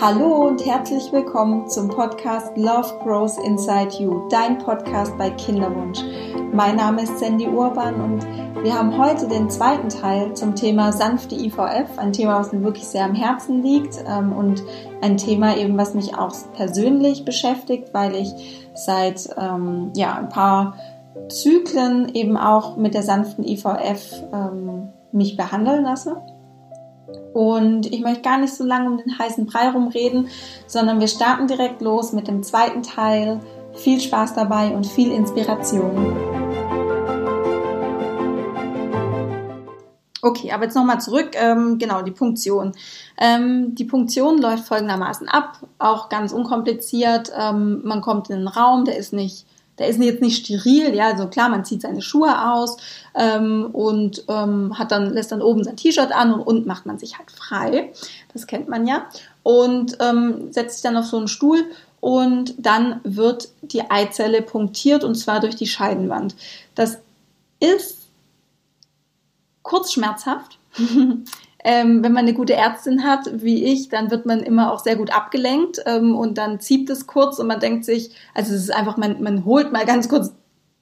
Hallo und herzlich willkommen zum Podcast Love Grows Inside You, dein Podcast bei Kinderwunsch. Mein Name ist Sandy Urban und wir haben heute den zweiten Teil zum Thema sanfte IVF, ein Thema, was mir wirklich sehr am Herzen liegt ähm, und ein Thema eben, was mich auch persönlich beschäftigt, weil ich seit ähm, ja, ein paar Zyklen eben auch mit der sanften IVF ähm, mich behandeln lasse. Und ich möchte gar nicht so lange um den heißen Brei rumreden, sondern wir starten direkt los mit dem zweiten Teil. Viel Spaß dabei und viel Inspiration. Okay, aber jetzt nochmal zurück. Ähm, genau, die Punktion. Ähm, die Punktion läuft folgendermaßen ab, auch ganz unkompliziert. Ähm, man kommt in einen Raum, der ist nicht der ist jetzt nicht steril, ja, also klar, man zieht seine Schuhe aus ähm, und ähm, hat dann, lässt dann oben sein T-Shirt an und unten macht man sich halt frei. Das kennt man ja. Und ähm, setzt sich dann auf so einen Stuhl und dann wird die Eizelle punktiert und zwar durch die Scheidenwand. Das ist kurz schmerzhaft. Ähm, wenn man eine gute Ärztin hat, wie ich, dann wird man immer auch sehr gut abgelenkt ähm, und dann zieht es kurz und man denkt sich, also es ist einfach, man, man holt mal ganz kurz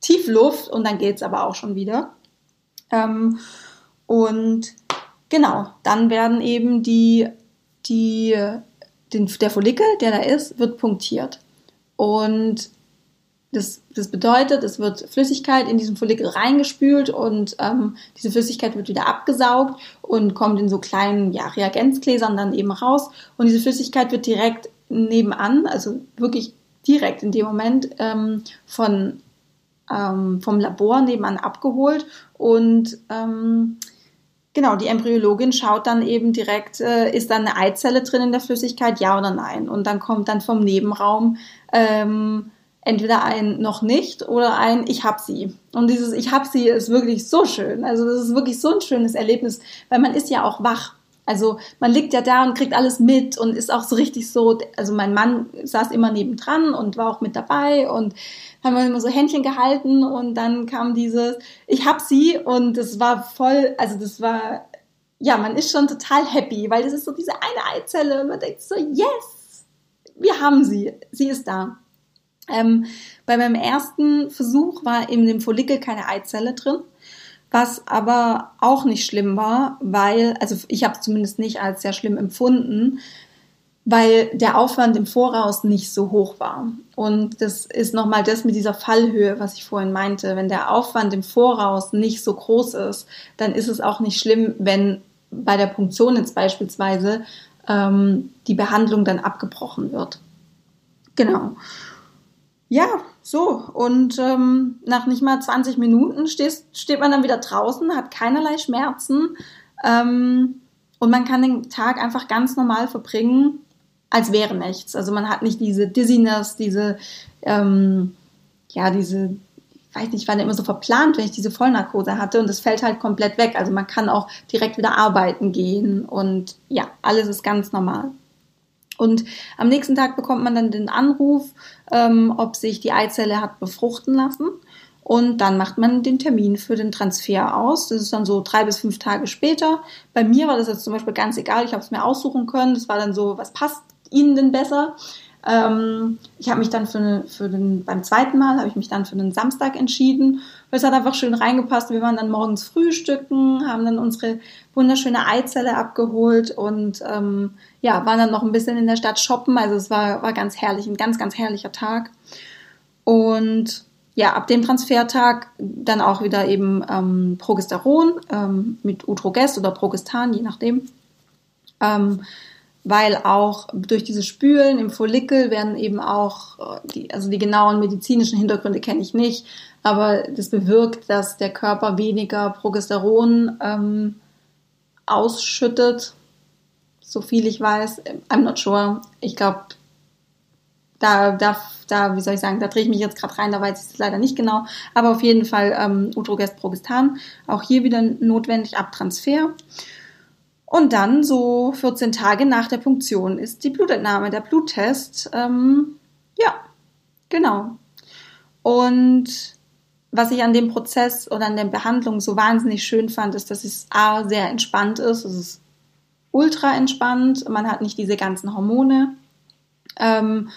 tief Luft und dann geht es aber auch schon wieder. Ähm, und genau, dann werden eben die, die, den, der Follikel, der da ist, wird punktiert. Und das, das bedeutet, es wird Flüssigkeit in diesen Follikel reingespült und ähm, diese Flüssigkeit wird wieder abgesaugt und kommt in so kleinen ja, Reagenzgläsern dann eben raus. Und diese Flüssigkeit wird direkt nebenan, also wirklich direkt in dem Moment ähm, von, ähm, vom Labor nebenan abgeholt und ähm, Genau, die Embryologin schaut dann eben direkt, äh, ist da eine Eizelle drin in der Flüssigkeit, ja oder nein. Und dann kommt dann vom Nebenraum ähm, entweder ein noch nicht oder ein ich hab sie. Und dieses ich hab sie ist wirklich so schön. Also das ist wirklich so ein schönes Erlebnis, weil man ist ja auch wach. Also man liegt ja da und kriegt alles mit und ist auch so richtig so, also mein Mann saß immer nebendran und war auch mit dabei und haben wir immer so Händchen gehalten und dann kam dieses, ich hab sie und das war voll, also das war, ja, man ist schon total happy, weil das ist so diese eine Eizelle und man denkt so, yes, wir haben sie, sie ist da. Ähm, bei meinem ersten Versuch war in dem Follikel keine Eizelle drin, was aber auch nicht schlimm war, weil, also ich habe es zumindest nicht als sehr schlimm empfunden, weil der Aufwand im Voraus nicht so hoch war. Und das ist nochmal das mit dieser Fallhöhe, was ich vorhin meinte. Wenn der Aufwand im Voraus nicht so groß ist, dann ist es auch nicht schlimm, wenn bei der Punktion jetzt beispielsweise ähm, die Behandlung dann abgebrochen wird. Genau. Ja, so. Und ähm, nach nicht mal 20 Minuten steht, steht man dann wieder draußen, hat keinerlei Schmerzen ähm, und man kann den Tag einfach ganz normal verbringen, als wäre nichts. Also man hat nicht diese Dizziness, diese, ähm, ja, diese, ich weiß nicht, ich war immer so verplant, wenn ich diese Vollnarkose hatte und das fällt halt komplett weg. Also man kann auch direkt wieder arbeiten gehen und ja, alles ist ganz normal. Und am nächsten Tag bekommt man dann den Anruf, ähm, ob sich die Eizelle hat befruchten lassen. Und dann macht man den Termin für den Transfer aus. Das ist dann so drei bis fünf Tage später. Bei mir war das jetzt zum Beispiel ganz egal. Ich habe es mir aussuchen können. Das war dann so, was passt Ihnen denn besser? Ähm, ich habe mich dann für, für den, beim zweiten Mal habe ich mich dann für den Samstag entschieden, es hat einfach schön reingepasst. Wir waren dann morgens frühstücken, haben dann unsere wunderschöne Eizelle abgeholt und ähm, ja, waren dann noch ein bisschen in der Stadt shoppen. Also es war, war ganz herrlich, ein ganz, ganz herrlicher Tag. Und ja, ab dem Transfertag dann auch wieder eben ähm, Progesteron ähm, mit Utrogest oder Progestan, je nachdem. Ähm, weil auch durch diese Spülen im Follikel werden eben auch, äh, die, also die genauen medizinischen Hintergründe kenne ich nicht, aber das bewirkt, dass der Körper weniger Progesteron ähm, ausschüttet, so viel ich weiß. I'm not sure. Ich glaube, da, da, da, wie soll ich sagen, da drehe ich mich jetzt gerade rein, da weiß ich es leider nicht genau. Aber auf jeden Fall ähm, Utrogest Progestan, auch hier wieder notwendig ab Transfer. Und dann, so 14 Tage nach der Punktion, ist die Blutentnahme, der Bluttest. Ähm, ja, genau. Und was ich an dem Prozess oder an der Behandlung so wahnsinnig schön fand, ist, dass es A, sehr entspannt ist. Es ist ultra entspannt, man hat nicht diese ganzen Hormone. Ähm,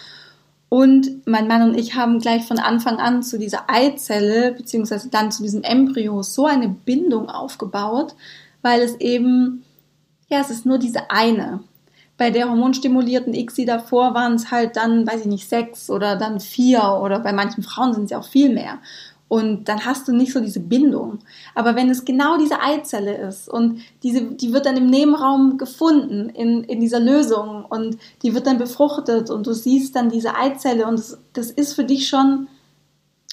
und mein Mann und ich haben gleich von Anfang an zu dieser Eizelle, beziehungsweise dann zu diesem Embryo, so eine Bindung aufgebaut, weil es eben, ja, es ist nur diese eine. Bei der hormonstimulierten ICSI davor waren es halt dann, weiß ich nicht, sechs oder dann vier oder bei manchen Frauen sind es ja auch viel mehr. Und dann hast du nicht so diese Bindung. Aber wenn es genau diese Eizelle ist und diese, die wird dann im Nebenraum gefunden in, in dieser Lösung und die wird dann befruchtet und du siehst dann diese Eizelle und das, das ist für dich schon,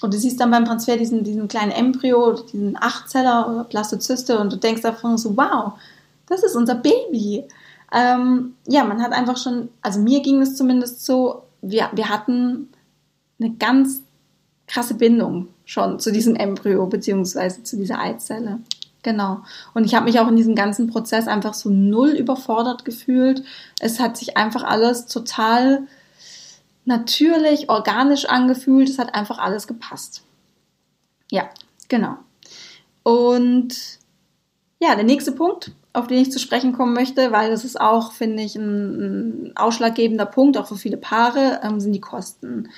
und du siehst dann beim Transfer diesen, diesen kleinen Embryo, diesen Achtzeller oder Blastozyste und du denkst davon so, wow, das ist unser Baby. Ähm, ja, man hat einfach schon, also mir ging es zumindest so, wir, wir hatten eine ganz krasse Bindung schon zu diesem Embryo beziehungsweise zu dieser Eizelle. Genau. Und ich habe mich auch in diesem ganzen Prozess einfach so null überfordert gefühlt. Es hat sich einfach alles total natürlich, organisch angefühlt. Es hat einfach alles gepasst. Ja, genau. Und ja, der nächste Punkt, auf den ich zu sprechen kommen möchte, weil das ist auch, finde ich, ein, ein, ausschlaggebender Punkt, auch für viele Paare, ähm, sind die Kosten.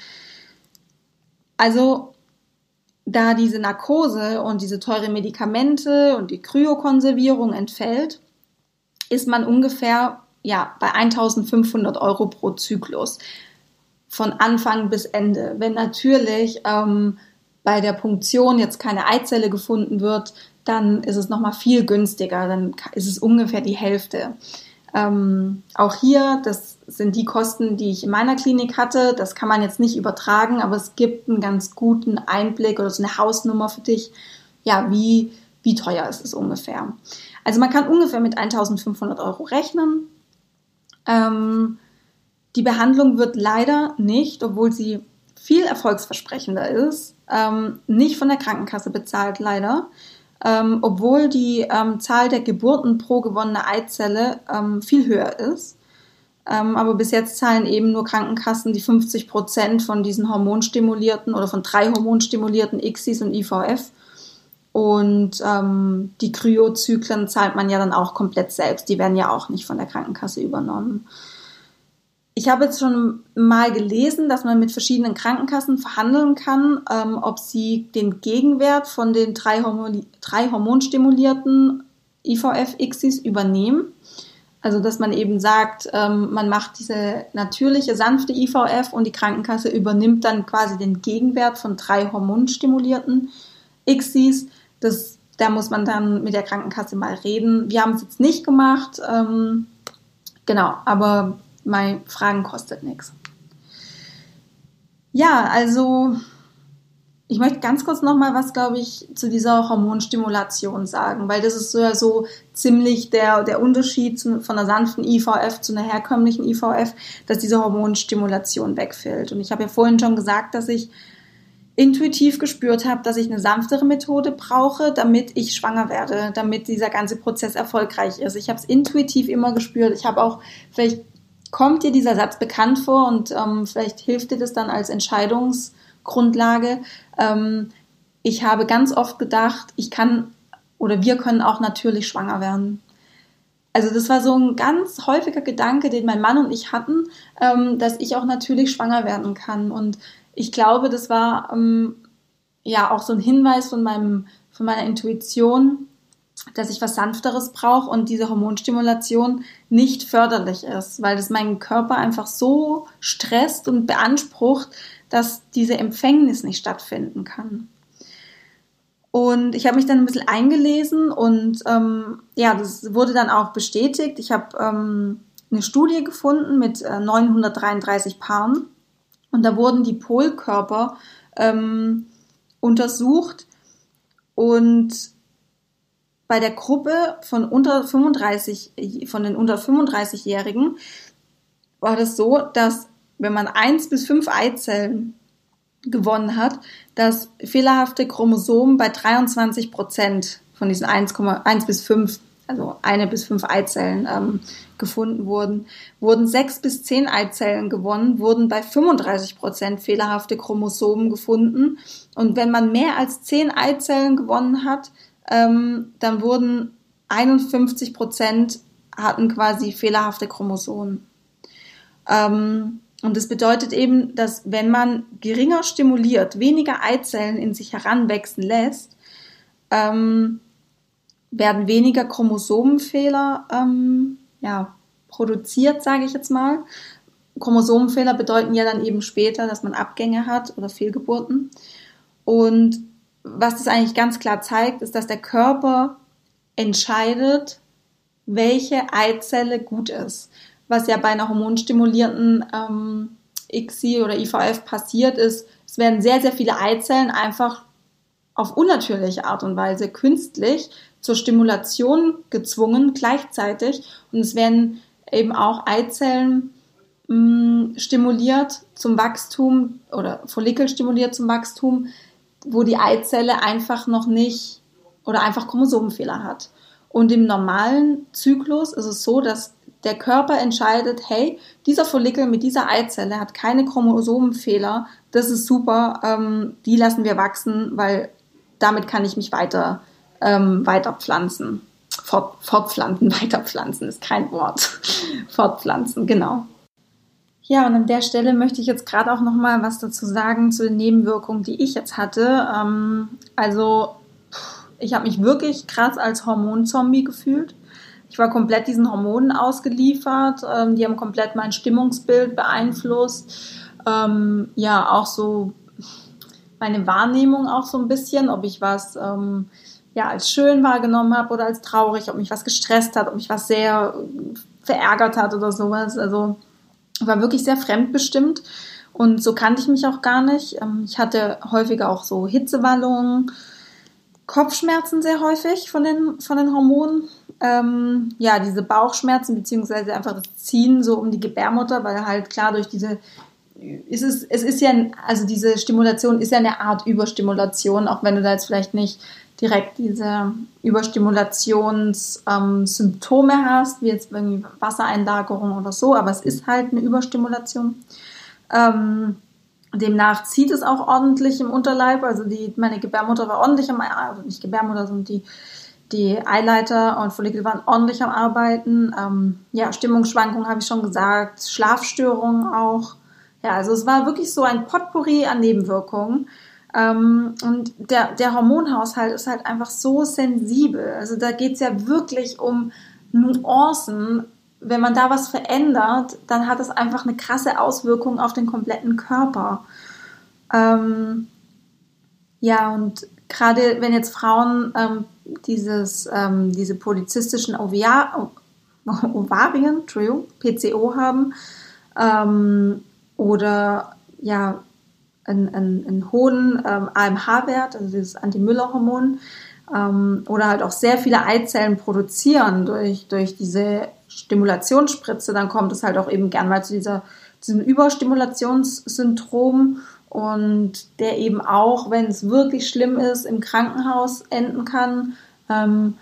Also da diese Narkose und diese teure Medikamente und die Kryokonservierung entfällt, ist man ungefähr ja, bei 1500 Euro pro Zyklus von Anfang bis Ende. Wenn natürlich ähm, bei der Punktion jetzt keine Eizelle gefunden wird, dann ist es nochmal viel günstiger, dann ist es ungefähr die Hälfte. Ähm, auch hier, das sind die Kosten, die ich in meiner Klinik hatte. Das kann man jetzt nicht übertragen, aber es gibt einen ganz guten Einblick oder so eine Hausnummer für dich. Ja, wie, wie teuer ist es ungefähr? Also man kann ungefähr mit 1500 Euro rechnen. Ähm, die Behandlung wird leider nicht, obwohl sie viel erfolgsversprechender ist, ähm, nicht von der Krankenkasse bezahlt, leider ähm, obwohl die ähm, Zahl der Geburten pro gewonnene Eizelle ähm, viel höher ist. Ähm, aber bis jetzt zahlen eben nur Krankenkassen die 50 Prozent von diesen hormonstimulierten oder von drei hormonstimulierten ICSIs und IVF. Und ähm, die Kryozyklen zahlt man ja dann auch komplett selbst. Die werden ja auch nicht von der Krankenkasse übernommen. Ich habe jetzt schon mal gelesen, dass man mit verschiedenen Krankenkassen verhandeln kann, ähm, ob sie den Gegenwert von den drei, Hormon drei hormonstimulierten IVF-Xis übernehmen. Also dass man eben sagt, ähm, man macht diese natürliche, sanfte IVF und die Krankenkasse übernimmt dann quasi den Gegenwert von drei hormonstimulierten Xis. Das, da muss man dann mit der Krankenkasse mal reden. Wir haben es jetzt nicht gemacht. Ähm, genau, aber mein Fragen kostet nichts. Ja, also ich möchte ganz kurz noch mal was, glaube ich, zu dieser Hormonstimulation sagen, weil das ist so ja so ziemlich der, der Unterschied zu, von einer sanften IVF zu einer herkömmlichen IVF, dass diese Hormonstimulation wegfällt. Und ich habe ja vorhin schon gesagt, dass ich intuitiv gespürt habe, dass ich eine sanftere Methode brauche, damit ich schwanger werde, damit dieser ganze Prozess erfolgreich ist. Ich habe es intuitiv immer gespürt. Ich habe auch vielleicht Kommt dir dieser Satz bekannt vor und ähm, vielleicht hilft dir das dann als Entscheidungsgrundlage? Ähm, ich habe ganz oft gedacht, ich kann oder wir können auch natürlich schwanger werden. Also das war so ein ganz häufiger Gedanke, den mein Mann und ich hatten, ähm, dass ich auch natürlich schwanger werden kann. Und ich glaube, das war ähm, ja auch so ein Hinweis von meinem von meiner Intuition, dass ich was Sanfteres brauche und diese Hormonstimulation nicht förderlich ist, weil das meinen Körper einfach so stresst und beansprucht, dass diese Empfängnis nicht stattfinden kann. Und ich habe mich dann ein bisschen eingelesen und ähm, ja, das wurde dann auch bestätigt. Ich habe ähm, eine Studie gefunden mit äh, 933 Paaren und da wurden die Polkörper ähm, untersucht und bei der Gruppe von unter 35, von den unter 35-Jährigen war das so, dass wenn man eins bis fünf Eizellen gewonnen hat, dass fehlerhafte Chromosomen bei 23 Prozent von diesen 1,1 bis 5, also eine bis fünf Eizellen ähm, gefunden wurden. Wurden sechs bis zehn Eizellen gewonnen, wurden bei 35 Prozent fehlerhafte Chromosomen gefunden. Und wenn man mehr als zehn Eizellen gewonnen hat, ähm, dann wurden 51 Prozent hatten quasi fehlerhafte Chromosomen. Ähm, und das bedeutet eben, dass wenn man geringer stimuliert, weniger Eizellen in sich heranwachsen lässt, ähm, werden weniger Chromosomenfehler ähm, ja, produziert, sage ich jetzt mal. Chromosomenfehler bedeuten ja dann eben später, dass man Abgänge hat oder Fehlgeburten. Und was das eigentlich ganz klar zeigt, ist, dass der Körper entscheidet, welche Eizelle gut ist. Was ja bei einer hormonstimulierten ähm, ICSI oder IVF passiert ist, es werden sehr, sehr viele Eizellen einfach auf unnatürliche Art und Weise künstlich zur Stimulation gezwungen gleichzeitig und es werden eben auch Eizellen mh, mm, stimuliert zum Wachstum oder Follikel stimuliert zum Wachstum, wo die Eizelle einfach noch nicht oder einfach Chromosomenfehler hat. Und im normalen Zyklus ist es so, dass der Körper entscheidet, hey, dieser Follikel mit dieser Eizelle hat keine Chromosomenfehler, das ist super, ähm, die lassen wir wachsen, weil damit kann ich mich weiter, ähm, weiter pflanzen. Fort, fortpflanzen, weiterpflanzen ist kein Wort. fortpflanzen, genau. Ja, und an der Stelle möchte ich jetzt gerade auch noch mal was dazu sagen zu den Nebenwirkungen, die ich jetzt hatte. Ähm, also ich habe mich wirklich krass als Hormonzombie gefühlt. Ich war komplett diesen Hormonen ausgeliefert. Ähm, die haben komplett mein Stimmungsbild beeinflusst. Ähm, ja, auch so meine Wahrnehmung auch so ein bisschen, ob ich was ähm, ja als schön wahrgenommen habe oder als traurig, ob mich was gestresst hat, ob mich was sehr verärgert hat oder sowas. Also war wirklich sehr fremdbestimmt und so kannte ich mich auch gar nicht. Ähm, ich hatte häufiger auch so Hitzewallungen, Kopfschmerzen sehr häufig von den, von den Hormonen. Ähm, ja, diese Bauchschmerzen beziehungsweise einfach das Ziehen so um die Gebärmutter, weil halt klar durch diese ist es, es ist ja, also diese Stimulation ist ja eine Art Überstimulation, auch wenn du da jetzt vielleicht nicht direkt diese Überstimulationssymptome ähm, hast, wie jetzt irgendwie Wassereinlagerung oder so, aber es ist halt eine Überstimulation. Ähm, demnach zieht es auch ordentlich im Unterleib, also die, meine Gebärmutter war ordentlich am, also nicht Gebärmutter, sondern die, die Eileiter und Follikel waren ordentlich am Arbeiten. Ähm, ja, Stimmungsschwankungen habe ich schon gesagt, Schlafstörungen auch. Ja, also es war wirklich so ein Potpourri an Nebenwirkungen. Ähm, und der, der Hormonhaushalt ist halt einfach so sensibel. Also da geht es ja wirklich um Nuancen. Wenn man da was verändert, dann hat es einfach eine krasse Auswirkung auf den kompletten Körper. Ähm, ja, und gerade wenn jetzt Frauen ähm, dieses, ähm, diese polizistischen Ovar Ovarien, PCO haben ähm, oder ja, einen, einen, einen hohen ähm, AMH-Wert, also dieses Anti-Müller-Hormon, ähm, oder halt auch sehr viele Eizellen produzieren durch, durch diese Stimulationsspritze, dann kommt es halt auch eben gern mal zu dieser, diesem Überstimulationssyndrom und der eben auch, wenn es wirklich schlimm ist, im Krankenhaus enden kann. Ähm,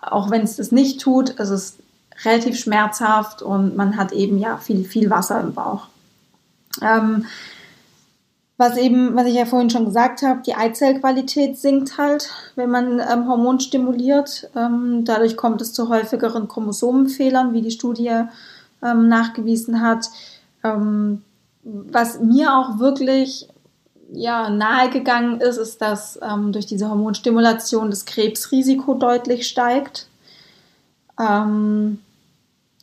auch wenn es das nicht tut, es ist relativ schmerzhaft und man hat eben ja viel, viel Wasser im Bauch. Ähm, was eben, was ich ja vorhin schon gesagt habe, die Eizellqualität sinkt halt, wenn man ähm, Hormon stimuliert. Ähm, dadurch kommt es zu häufigeren Chromosomenfehlern, wie die Studie ähm, nachgewiesen hat. Ähm, was mir auch wirklich ja, nahegegangen ist, ist, dass ähm, durch diese Hormonstimulation das Krebsrisiko deutlich steigt. Ähm,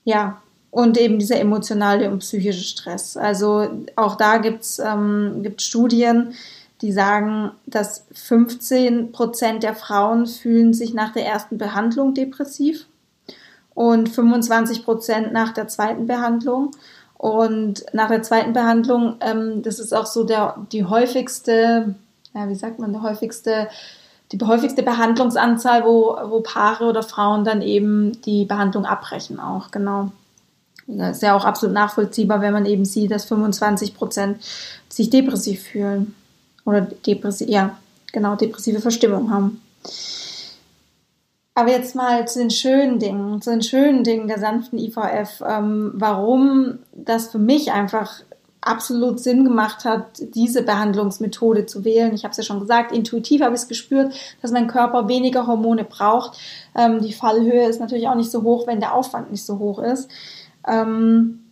ja, und eben dieser emotionale und psychische Stress. Also auch da gibt's ähm, gibt Studien, die sagen, dass 15 Prozent der Frauen fühlen sich nach der ersten Behandlung depressiv und 25 Prozent nach der zweiten Behandlung. Und nach der zweiten Behandlung, ähm, das ist auch so der, die häufigste, ja, wie sagt man, der häufigste, die häufigste Behandlungsanzahl, wo, wo Paare oder Frauen dann eben die Behandlung abbrechen auch, genau. Das ist ja auch absolut nachvollziehbar, wenn man eben sieht, dass 25 Prozent sich depressiv fühlen. Oder depressiv, ja, genau, depressive Verstimmung haben. Aber jetzt mal zu den schönen Dingen, zu den schönen Dingen der sanften IVF. Ähm, warum das für mich einfach absolut Sinn gemacht hat, diese Behandlungsmethode zu wählen. Ich habe es ja schon gesagt, intuitiv habe ich es gespürt, dass mein Körper weniger Hormone braucht. Ähm, die Fallhöhe ist natürlich auch nicht so hoch, wenn der Aufwand nicht so hoch ist. Ähm,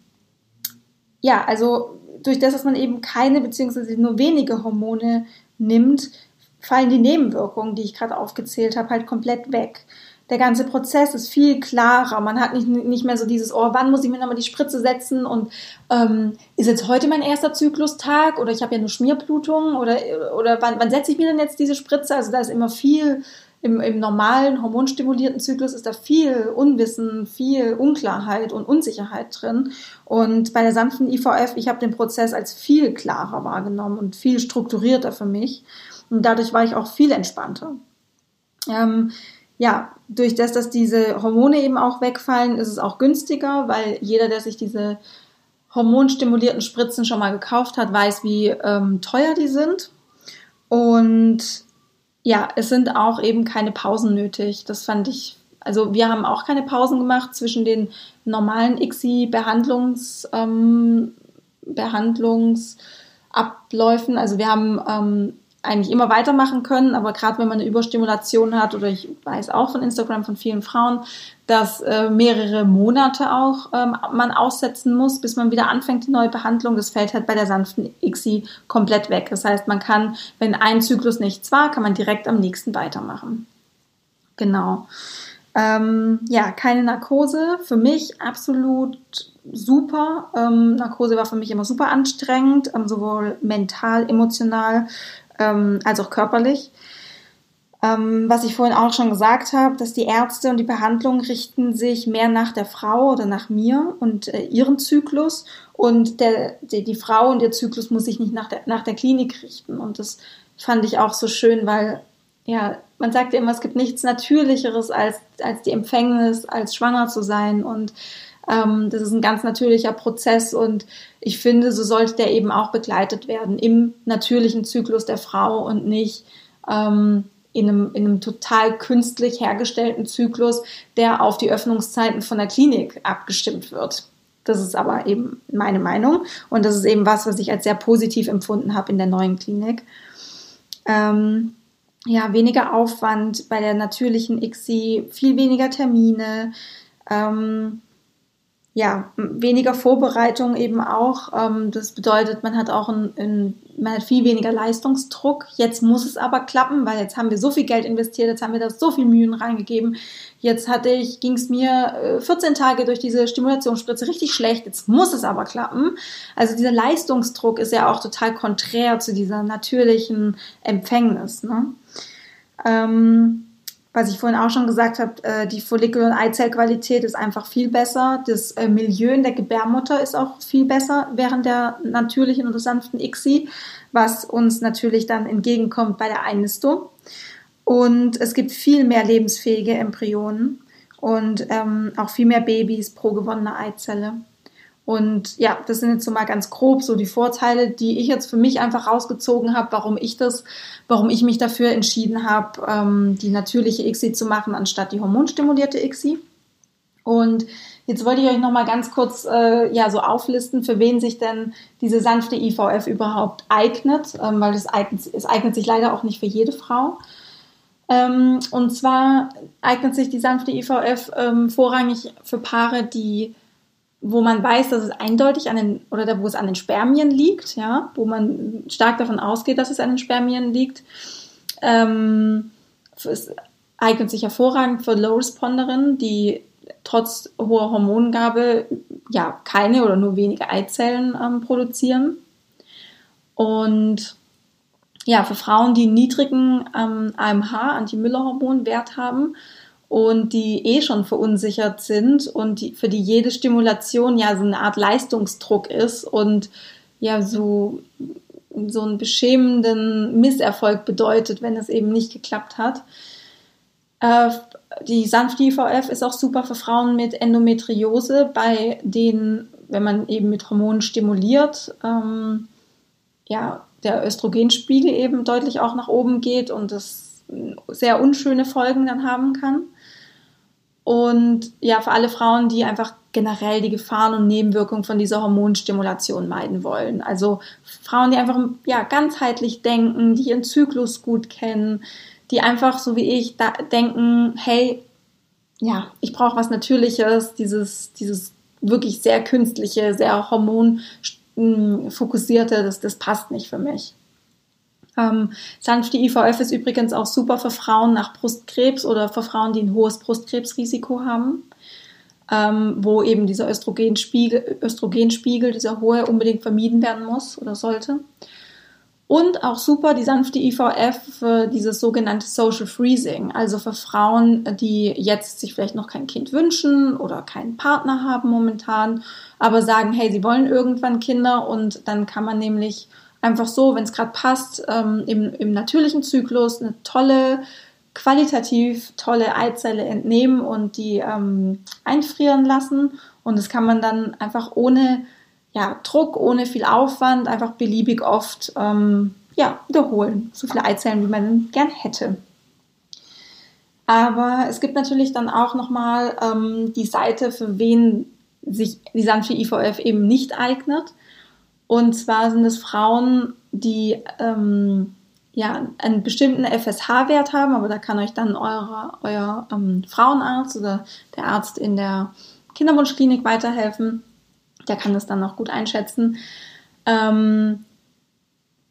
ja, also durch das, dass man eben keine beziehungsweise nur wenige Hormone nimmt, fallen die Nebenwirkungen, die ich gerade aufgezählt habe, halt komplett weg der ganze Prozess ist viel klarer. Man hat nicht, nicht mehr so dieses, oh, wann muss ich mir nochmal die Spritze setzen und ähm, ist jetzt heute mein erster Zyklustag oder ich habe ja nur Schmierblutung oder, oder wann, wann setze ich mir denn jetzt diese Spritze? Also da ist immer viel, im, im normalen hormonstimulierten Zyklus ist da viel Unwissen, viel Unklarheit und Unsicherheit drin. Und bei der sanften IVF, ich habe den Prozess als viel klarer wahrgenommen und viel strukturierter für mich. Und dadurch war ich auch viel entspannter. Ähm, ja, durch das, dass diese Hormone eben auch wegfallen, ist es auch günstiger, weil jeder, der sich diese hormonstimulierten Spritzen schon mal gekauft hat, weiß, wie ähm, teuer die sind. Und ja, es sind auch eben keine Pausen nötig. Das fand ich, also wir haben auch keine Pausen gemacht zwischen den normalen ICSI-Behandlungs, ähm, Behandlungsabläufen. Also wir haben ähm, eigentlich immer weitermachen können, aber gerade wenn man eine Überstimulation hat, oder ich weiß auch von Instagram von vielen Frauen, dass äh, mehrere Monate auch ähm, man aussetzen muss, bis man wieder anfängt die neue Behandlung. Das fällt halt bei der sanften ICSI komplett weg. Das heißt, man kann, wenn ein Zyklus nichts war, kann man direkt am nächsten weitermachen. Genau. Ähm, ja, keine Narkose. Für mich absolut super. Ähm, Narkose war für mich immer super anstrengend, ähm, sowohl mental, emotional ähm, als auch körperlich. Ähm, was ich vorhin auch schon gesagt habe, dass die Ärzte und die Behandlung richten sich mehr nach der Frau oder nach mir und äh, ihrem Zyklus und der, die, die Frau und ihr Zyklus muss sich nicht nach der, nach der Klinik richten. Und das fand ich auch so schön, weil ja, man sagt ja immer, es gibt nichts Natürlicheres als, als die Empfängnis, als schwanger zu sein. Und ähm, das ist ein ganz natürlicher Prozess und ich finde, so sollte der eben auch begleitet werden im natürlichen Zyklus der Frau und nicht ähm, in, einem, in einem total künstlich hergestellten Zyklus, der auf die Öffnungszeiten von der Klinik abgestimmt wird. Das ist aber eben meine Meinung und das ist eben was, was ich als sehr positiv empfunden habe in der neuen Klinik. Ähm, ja, weniger Aufwand bei der natürlichen ICSI, viel weniger Termine. Ähm, ja, weniger Vorbereitung eben auch. Ähm, das bedeutet, man hat auch ein, ein, man hat viel weniger Leistungsdruck. Jetzt muss es aber klappen, weil jetzt haben wir so viel Geld investiert, jetzt haben wir da so viel Mühen reingegeben. Jetzt hatte ich, ging es mir 14 äh, Tage durch diese Stimulationsspritze richtig schlecht. Jetzt muss es aber klappen. Also dieser Leistungsdruck ist ja auch total konträr zu dieser natürlichen Empfängnis. Ne? Ähm, was ich vorhin auch schon gesagt habe, äh, die Follikel- und Eizellqualität ist einfach viel besser. Das äh, Milieu in der Gebärmutter ist auch viel besser während der natürlichen und sanften ICSI, was uns natürlich dann entgegenkommt bei der Einnistung. Und es gibt viel mehr lebensfähige Embryonen und ähm, auch viel mehr Babys pro gewonnene Eizelle. Und ja, das sind jetzt so mal ganz grob so die Vorteile, die ich jetzt für mich einfach rausgezogen habe, warum ich das, warum ich mich dafür entschieden habe, ähm, die natürliche ICSI zu machen, anstatt die hormonstimulierte ICSI. Und jetzt wollte ich euch noch mal ganz kurz äh, ja so auflisten, für wen sich denn diese sanfte IVF überhaupt eignet, ähm, weil es eignet, es eignet sich leider auch nicht für jede Frau. Ähm, und zwar eignet sich die sanfte IVF ähm, vorrangig für Paare, die wo man weiß, dass es eindeutig an den, oder wo es an den Spermien liegt, ja, wo man stark davon ausgeht, dass es an den Spermien liegt. Ähm, es eignet sich hervorragend für Low Responderinnen, die trotz hoher Hormongabe ja keine oder nur wenige Eizellen ähm, produzieren. Und ja, für Frauen, die niedrigen ähm, AMH, Anti-Müller-Hormonwert haben und die eh schon verunsichert sind und die, für die jede Stimulation ja so eine Art Leistungsdruck ist und ja so, so einen beschämenden Misserfolg bedeutet, wenn es eben nicht geklappt hat. Äh, die sanfte IVF ist auch super für Frauen mit Endometriose, bei denen, wenn man eben mit Hormonen stimuliert, ähm, ja, der Östrogenspiegel eben deutlich auch nach oben geht und das sehr unschöne Folgen dann haben kann. Und ja, für alle Frauen, die einfach generell die Gefahren und Nebenwirkungen von dieser Hormonstimulation meiden wollen. Also Frauen, die einfach ja, ganzheitlich denken, die ihren Zyklus gut kennen, die einfach so wie ich denken, hey, ja, ich brauche was Natürliches, dieses, dieses wirklich sehr künstliche, sehr hormonfokussierte, das, das passt nicht für mich. Ähm, sanfte IVF ist übrigens auch super für Frauen nach Brustkrebs oder für Frauen, die ein hohes Brustkrebsrisiko haben, ähm, wo eben dieser Östrogenspiegel, Östrogenspiegel, dieser hohe, unbedingt vermieden werden muss oder sollte. Und auch super die sanfte IVF für dieses sogenannte Social Freezing, also für Frauen, die jetzt sich vielleicht noch kein Kind wünschen oder keinen Partner haben momentan, aber sagen, hey, sie wollen irgendwann Kinder und dann kann man nämlich einfach so, wenn es gerade passt, ähm, im, im natürlichen Zyklus eine tolle, qualitativ tolle Eizelle entnehmen und die ähm, einfrieren lassen. Und das kann man dann einfach ohne ja, Druck, ohne viel Aufwand, einfach beliebig oft ähm, ja, wiederholen. So viele Eizellen, wie man gern hätte. Aber es gibt natürlich dann auch nochmal ähm, die Seite, für wen sich die sanfte IVF eben nicht eignet. Und zwar sind es Frauen, die ähm, ja, einen bestimmten FSH-Wert haben, aber da kann euch dann eure, euer ähm, Frauenarzt oder der Arzt in der Kinderwunschklinik weiterhelfen. Der kann das dann auch gut einschätzen. Ähm,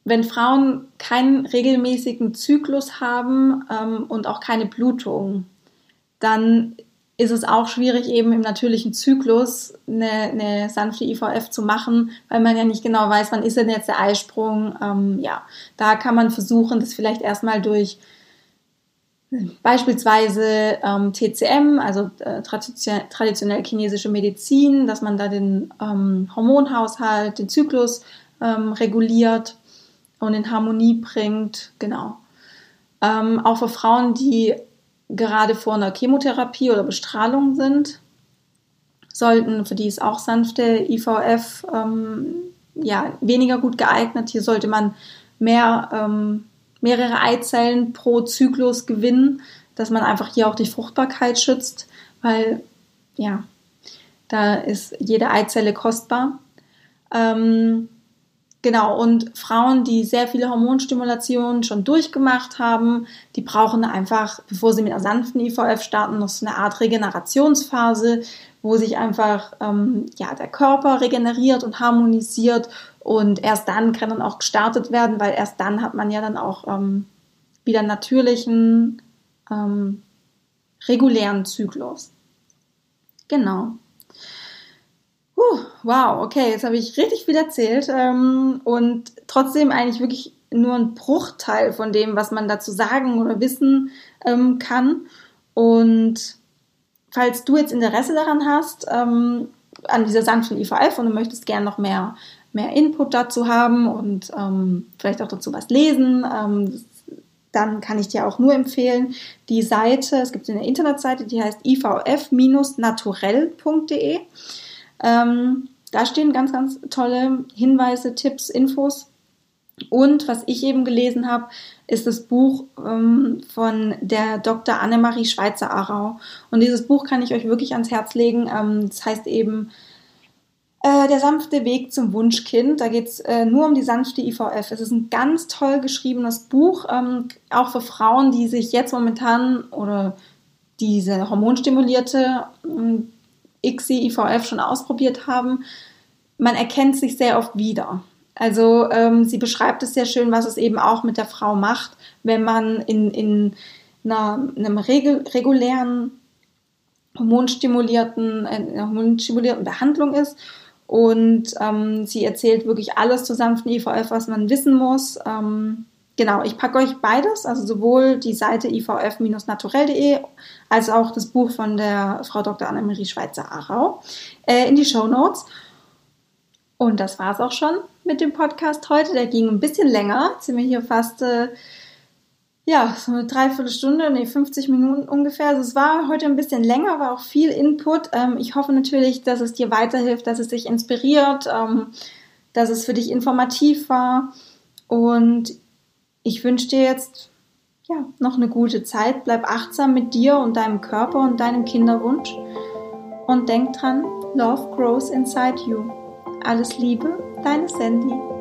wenn Frauen keinen regelmäßigen Zyklus haben ähm, und auch keine Blutung, dann ist es auch schwierig, eben im natürlichen Zyklus eine, eine sanfte IVF zu machen, weil man ja nicht genau weiß, wann ist denn jetzt der Eisprung. Ähm, ja, da kann man versuchen, das vielleicht erstmal durch beispielsweise ähm, TCM, also äh, traditionell chinesische Medizin, dass man da den ähm, Hormonhaushalt, den Zyklus ähm, reguliert und in Harmonie bringt. Genau. Ähm, auch für Frauen, die gerade vor einer Chemotherapie oder Bestrahlung sind, sollten, für die ist auch sanfte IVF ähm, ja, weniger gut geeignet. Hier sollte man mehr, ähm, mehrere Eizellen pro Zyklus gewinnen, dass man einfach hier auch die Fruchtbarkeit schützt, weil ja, da ist jede Eizelle kostbar. Ähm, Genau, und Frauen, die sehr viele Hormonstimulationen schon durchgemacht haben, die brauchen einfach, bevor sie mit einer sanften IVF starten, noch so eine Art Regenerationsphase, wo sich einfach ähm, ja, der Körper regeneriert und harmonisiert und erst dann kann dann auch gestartet werden, weil erst dann hat man ja dann auch ähm, wieder natürlichen, ähm, regulären Zyklus. Genau. Wow, okay, jetzt habe ich richtig viel erzählt ähm, und trotzdem eigentlich wirklich nur ein Bruchteil von dem, was man dazu sagen oder wissen ähm, kann. Und falls du jetzt Interesse daran hast, ähm, an dieser sanften IVF und du möchtest gerne noch mehr, mehr Input dazu haben und ähm, vielleicht auch dazu was lesen, ähm, dann kann ich dir auch nur empfehlen, die Seite, es gibt eine Internetseite, die heißt ivf-naturell.de. Ähm, da stehen ganz, ganz tolle Hinweise, Tipps, Infos. Und was ich eben gelesen habe, ist das Buch ähm, von der Dr. Annemarie Schweizer-Arau. Und dieses Buch kann ich euch wirklich ans Herz legen. Ähm, das heißt eben äh, Der sanfte Weg zum Wunschkind. Da geht es äh, nur um die sanfte IVF. Es ist ein ganz toll geschriebenes Buch, ähm, auch für Frauen, die sich jetzt momentan oder diese hormonstimulierte ähm, ICSI, IVF schon ausprobiert haben, man erkennt sich sehr oft wieder. Also ähm, sie beschreibt es sehr schön, was es eben auch mit der Frau macht, wenn man in, in einer, einem regulären hormonstimulierten, äh, hormonstimulierten Behandlung ist. Und ähm, sie erzählt wirklich alles zur sanften IVF, was man wissen muss. Ähm, Genau, ich packe euch beides, also sowohl die Seite ivf-naturell.de als auch das Buch von der Frau Dr. Annemarie Schweizer-Arau äh, in die Show Notes. Und das war es auch schon mit dem Podcast heute. Der ging ein bisschen länger. Jetzt sind wir hier fast, äh, ja, so eine Dreiviertelstunde, nee, 50 Minuten ungefähr. Also es war heute ein bisschen länger, war auch viel Input. Ähm, ich hoffe natürlich, dass es dir weiterhilft, dass es dich inspiriert, ähm, dass es für dich informativ war. Und ich wünsche dir jetzt ja, noch eine gute Zeit. Bleib achtsam mit dir und deinem Körper und deinem Kinderwunsch. Und denk dran, Love grows inside you. Alles Liebe, deine Sandy.